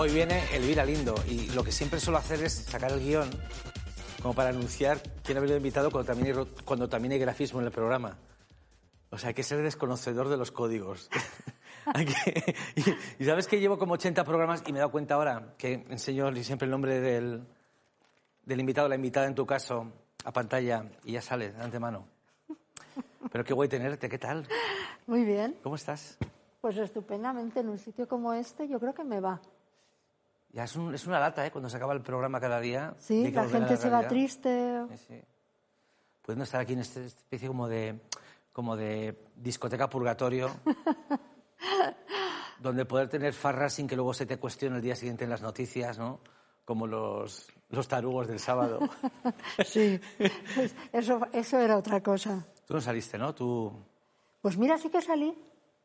Hoy viene Elvira Lindo y lo que siempre suelo hacer es sacar el guion como para anunciar quién ha venido invitado cuando también, hay, cuando también hay grafismo en el programa. O sea, hay que ser desconocedor de los códigos. que, y, y, sabes que llevo como 80 programas y me he dado cuenta ahora que enseño siempre el nombre del, del invitado, la invitada en tu caso, a pantalla y ya sale de antemano. Pero qué guay tenerte, ¿qué tal? Muy bien. ¿Cómo estás? Pues estupendamente, en un sitio como este yo creo que me va. Ya es, un, es una lata, ¿eh? Cuando se acaba el programa cada día. Sí, la gente la se va triste. Sí, sí. Pudiendo estar aquí en esta especie como de, como de discoteca purgatorio, donde poder tener farras sin que luego se te cuestione el día siguiente en las noticias, ¿no? Como los, los tarugos del sábado. sí, eso, eso era otra cosa. Tú no saliste, ¿no? Tú... Pues mira, sí que salí.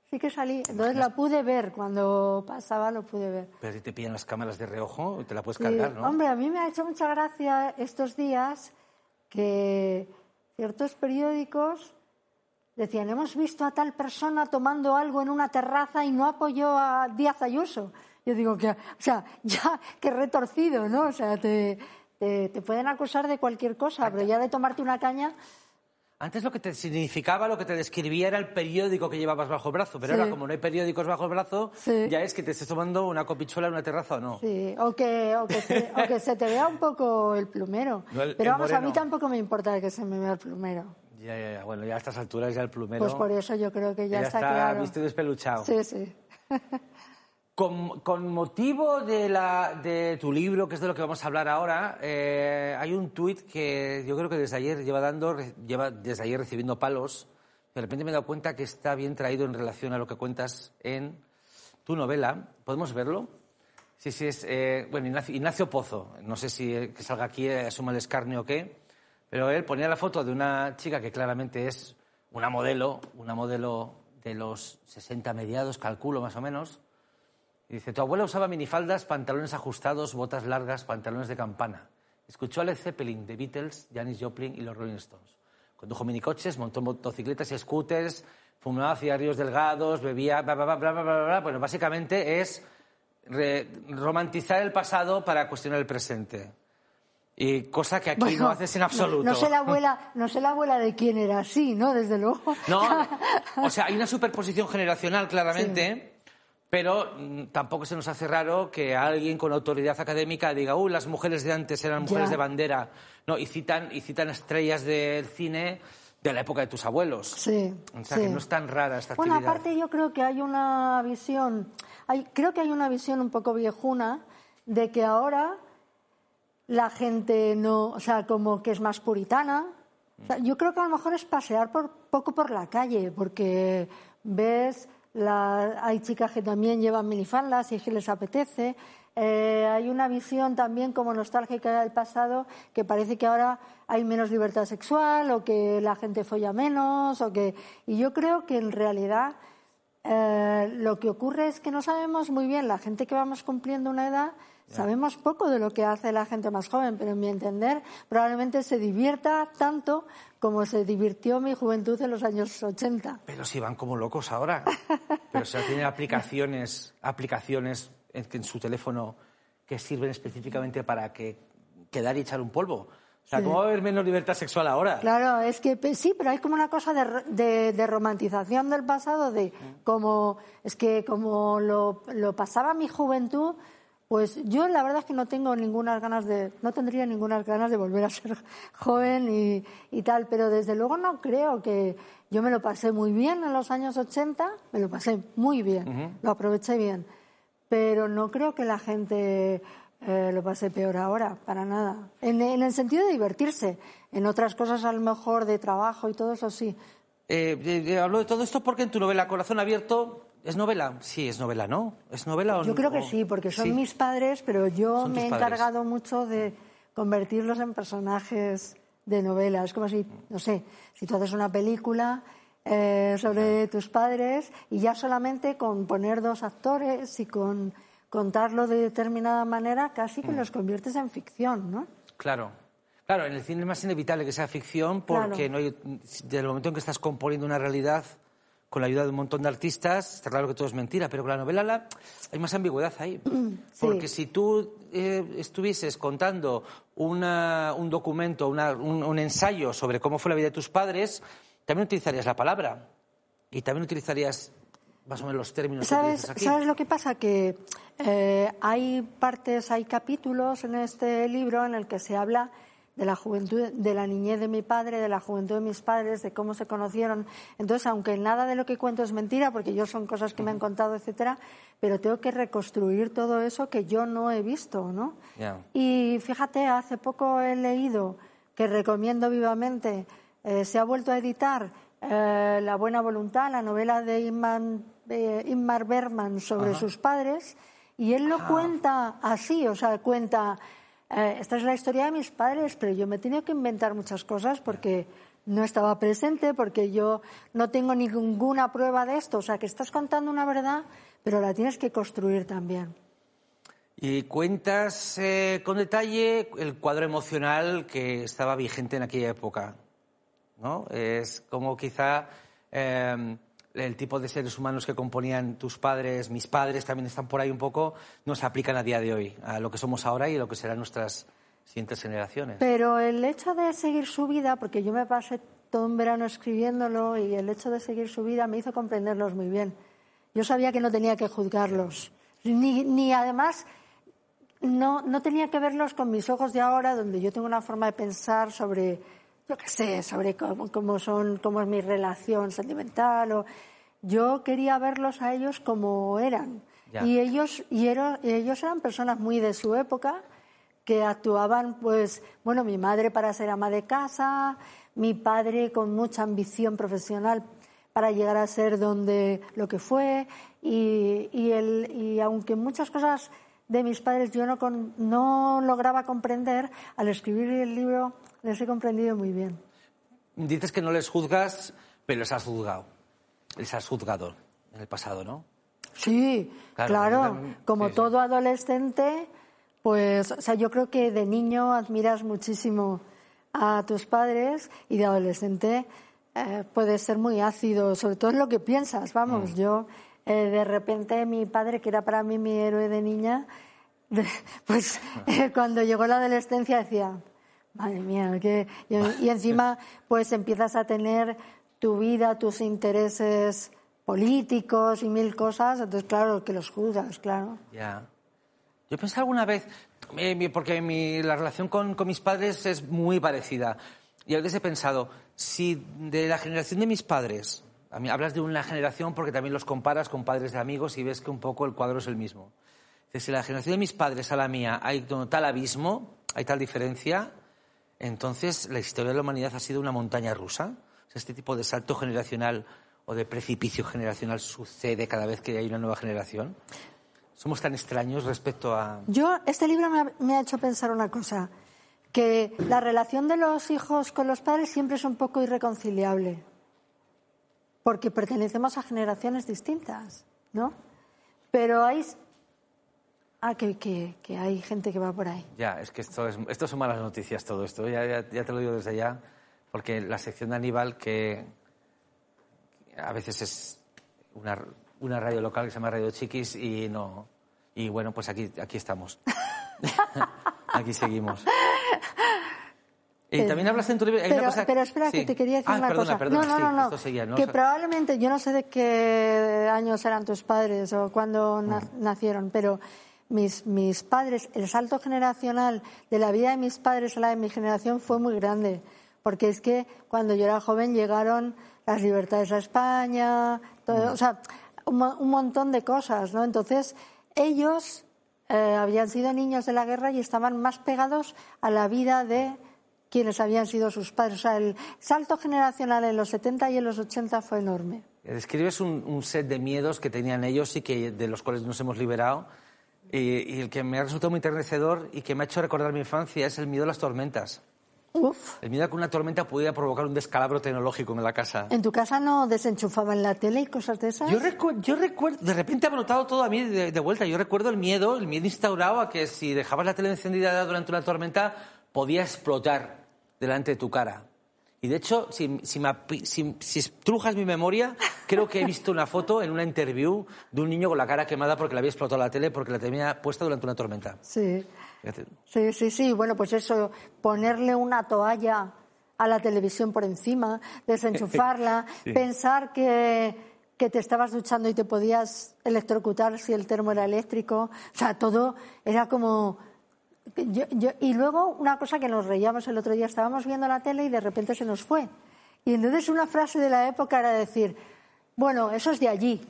Sí que salí. Entonces la pude ver. Cuando pasaba lo pude ver. Pero si te pillan las cámaras de reojo, te la puedes cargar, ¿no? Hombre, a mí me ha hecho mucha gracia estos días que ciertos periódicos decían, hemos visto a tal persona tomando algo en una terraza y no apoyó a Díaz Ayuso. Yo digo que, o sea, ya, que retorcido, ¿no? O sea, te, te, te pueden acusar de cualquier cosa, pero ya de tomarte una caña... Antes lo que te significaba, lo que te describía era el periódico que llevabas bajo el brazo, pero sí. ahora como no hay periódicos bajo el brazo, sí. ya es que te estés tomando una copichuela en una terraza o no. Sí, o que, o que, se, o que se te vea un poco el plumero. No, el, pero el vamos, moreno. a mí tampoco me importa que se me vea el plumero. Ya, ya, ya, bueno, ya a estas alturas ya el plumero... Pues por eso yo creo que ya, ya está, está claro. visto y despeluchado. Sí, sí. Con, con, motivo de, la, de, tu libro, que es de lo que vamos a hablar ahora, eh, hay un tuit que yo creo que desde ayer lleva dando, lleva desde ayer recibiendo palos. De repente me he dado cuenta que está bien traído en relación a lo que cuentas en tu novela. ¿Podemos verlo? Sí, sí, es. Eh, bueno, Ignacio, Ignacio, Pozo. No sé si eh, que salga aquí eh, asuma el escarnio o qué. Pero él ponía la foto de una chica que claramente es una modelo, una modelo de los 60 mediados, calculo más o menos y dice, tu abuela usaba minifaldas, pantalones ajustados, botas largas, pantalones de campana. Escuchó a Led Zeppelin, The Beatles, Janis Joplin y los Rolling Stones. Condujo minicoches, montó motocicletas y scooters, fumaba cigarrillos delgados, bebía, bla, bla, bla, bla, bla, bla, bla. Bueno, básicamente es re romantizar el pasado para cuestionar el presente. Y cosa que aquí bueno, no haces en absoluto. No, no, sé la abuela, no sé la abuela de quién era así, ¿no? Desde luego. No, o sea, hay una superposición generacional claramente. Sí pero mm, tampoco se nos hace raro que alguien con autoridad académica diga, uy, las mujeres de antes eran mujeres Ya. de bandera. No, y citan, y citan estrellas del cine de la época de tus abuelos. Sí. O sea, sí. que no es tan rara esta Bueno, actividad. aparte yo creo que hay una visión, hay, creo que hay una visión un poco viejuna de que ahora la gente no, o sea, como que es más puritana. O sea, yo creo que a lo mejor es pasear por, poco por la calle, porque ves, la, hay chicas que también llevan minifaldas y que les apetece. Eh, hay una visión también como nostálgica del pasado que parece que ahora hay menos libertad sexual o que la gente folla menos o que y yo creo que en realidad eh, lo que ocurre es que no sabemos muy bien la gente que vamos cumpliendo una edad sabemos poco de lo que hace la gente más joven pero en mi entender probablemente se divierta tanto como se divirtió mi juventud en los años 80 Pero si van como locos ahora. Pero si tienen aplicaciones, aplicaciones en, en su teléfono que sirven específicamente para que quedar y echar un polvo. O sea. ¿cómo va a haber menos libertad sexual ahora? Claro, es que pe- sí, pero hay como una cosa de, de- de romantización del pasado, de como es que como lo, lo pasaba mi juventud, pues yo la verdad es que no tengo ninguna ganas de, no tendría ninguna ganas de volver a ser joven y, y tal, pero desde luego no creo que yo me lo pasé muy bien en los años 80, me lo pasé muy bien, lo aproveché bien, pero no creo que la gente eh, lo pase peor ahora, para nada. En, en el sentido de divertirse. En otras cosas, a lo mejor de trabajo y todo eso sí. Eh, eh, eh, hablo de todo esto porque en tu novela Corazón Abierto es novela. Sí, es novela, ¿no? ¿Es novela o Yo creo que o- sí, porque son Sí. mis padres, pero yo me he padres. encargado mucho de convertirlos en personajes de novela. Es como si, no sé, si tú haces una película eh, sobre tus padres y ya solamente con poner dos actores y con contarlo de determinada manera, casi Mm. que los conviertes en ficción, ¿no? Claro. Claro, en el cine es más inevitable que sea ficción porque Claro. no hay, desde el momento en que estás componiendo una realidad con la ayuda de un montón de artistas, está claro que todo es mentira, pero con la novela la- hay más ambigüedad ahí. Porque si tú eh, estuvieses contando una- un documento, una- un, un ensayo sobre cómo fue la vida de tus padres, también utilizarías la palabra y también utilizarías más o menos los términos que ¿Sabes, utilizas aquí. ¿Sabes lo que pasa? Que eh, hay partes, hay capítulos en este libro en el que se habla de la juventud, de la niñez de mi padre, de la juventud de mis padres, de cómo se conocieron. Entonces, aunque nada de lo que cuento es mentira, porque yo son cosas que me han contado, etcétera, pero tengo que reconstruir todo eso que yo no he visto, ¿no? Y fíjate, hace poco he leído que recomiendo vivamente, eh, se ha vuelto a editar eh, La buena voluntad, la novela de Inman- de Ingmar Bergman sobre sus padres, y él lo cuenta así, o sea, cuenta, eh, esta es la historia de mis padres, pero yo me he tenido que inventar muchas cosas porque no estaba presente, porque yo no tengo ninguna prueba de esto, o sea, que estás contando una verdad, pero la tienes que construir también. Y cuentas eh, con detalle el cuadro emocional que estaba vigente en aquella época. ¿no? Es como quizá eh, el tipo de seres humanos que componían tus padres, mis padres también están por ahí un poco, no se aplican a día de hoy, a lo que somos ahora y a lo que serán nuestras siguientes generaciones. Pero el hecho de seguir su vida, porque yo me pasé todo un verano escribiéndolo y el hecho de seguir su vida me hizo comprenderlos muy bien. Yo sabía que no tenía que juzgarlos, ni, ni además no, no tenía que verlos con mis ojos de ahora, donde yo tengo una forma de pensar sobre, yo qué sé, sobre cómo, cómo son, cómo es mi relación sentimental. O, yo quería verlos a ellos como eran. Ya. Y ellos, y ero- y ellos eran personas muy de su época, que actuaban, pues, bueno, mi madre para ser ama de casa, mi padre con mucha ambición profesional para llegar a ser donde lo que fue, y, y, el, y aunque muchas cosas de mis padres yo no, con- no lograba comprender, al escribir el libro les he comprendido muy bien. Dices que no les juzgas, pero les has juzgado. Les has juzgado en el pasado, ¿no? Sí, Claro, como sí, sí. todo adolescente, pues, o sea, yo creo que de niño admiras muchísimo a tus padres y de adolescente eh, puedes ser muy ácido, sobre todo en lo que piensas, vamos, Mm. yo eh, de repente mi padre, que era para mí mi héroe de niña, de- pues eh, cuando llegó la adolescencia decía, madre mía, que... Y, y encima pues empiezas a tener tu vida, tus intereses políticos y mil cosas, entonces claro que los juzgas, claro. Ya. Yo pensé alguna vez, eh, porque mi, la relación con, con mis padres es muy parecida. Y a veces he pensado, si de la generación de mis padres, a mí, hablas de una generación porque también los comparas con padres de amigos y ves que un poco el cuadro es el mismo. Si la generación de mis padres a la mía hay tal abismo, hay tal diferencia, entonces la historia de la humanidad ha sido una montaña rusa. Este tipo de salto generacional o de precipicio generacional sucede cada vez que hay una nueva generación. Somos tan extraños respecto a... Yo, este libro me ha hecho pensar una cosa, que la relación de los hijos con los padres siempre es un poco irreconciliable, porque pertenecemos a generaciones distintas, ¿no? Pero hay... Ah, que, que, que hay gente que va por ahí. Ya, es que esto, es, esto son malas noticias todo esto, ya, ya, ya te lo digo desde ya, porque la sección de Aníbal, que a veces es una, una radio local que se llama Radio Chiquis y no... Y bueno, pues aquí, aquí estamos. aquí seguimos. Y Pero- también hablas en tu libro... hay una Pero, cosa- pero espera, sí. que te quería decir Ah, una perdona, cosa. Perdona, no, no, sí, no, no. esto seguía, ¿no? Que probablemente, yo no sé de qué años eran tus padres o cuándo Mm. nacieron, pero mis, mis padres, el salto generacional de la vida de mis padres a la de mi generación fue muy grande. Porque es que cuando yo era joven llegaron las libertades a España, todo, o sea, un, un montón de cosas, ¿no? Entonces, ellos eh, habían sido niños de la guerra y estaban más pegados a la vida de quiénes habían sido sus padres. O sea, el salto generacional en los 70 y en los 80 fue enorme. Describes un, un set de miedos que tenían ellos y que, de los cuales nos hemos liberado. Y, y el que me ha resultado muy enternecedor y que me ha hecho recordar mi infancia es el miedo a las tormentas. Uf. El miedo a que una tormenta pudiera provocar un descalabro tecnológico en la casa. ¿En tu casa no desenchufaban la tele y cosas de esas? Yo, recu- yo recuerdo, de repente ha brotado todo a mí de, de vuelta. Yo recuerdo el miedo, el miedo instaurado a que si dejabas la tele encendida durante una tormenta, podía explotar delante de tu cara. Y de hecho, si, si, me api- si- si estrujas mi memoria, creo que he visto una foto en una interview de un niño con la cara quemada porque le había explotado la tele porque la tenía puesta durante una tormenta. Sí. Fíjate. Sí, sí, sí. Bueno, pues eso, ponerle una toalla a la televisión por encima, desenchufarla, pensar que, que te estabas duchando y te podías electrocutar si el termo era eléctrico. O sea, todo era como... yo- yo- y luego una cosa que nos reíamos el otro día, estábamos viendo la tele y de repente se nos fue. Y entonces una frase de la época era decir, bueno, eso es de allí.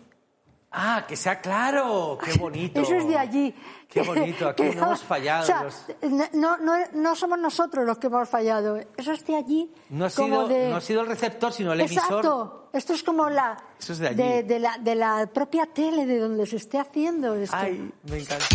Ah, que sea claro. Qué bonito. Eso es de allí. Qué bonito. Aquí no hemos fallado. O sea, Los- no, no, no somos nosotros los que hemos fallado. Eso es de allí. No ha, sido, de- no ha sido el receptor, sino el emisor. Exacto. Esto es como la Eso es de allí. de la, de la propia tele, de donde se esté haciendo esto. Ay, me encanta.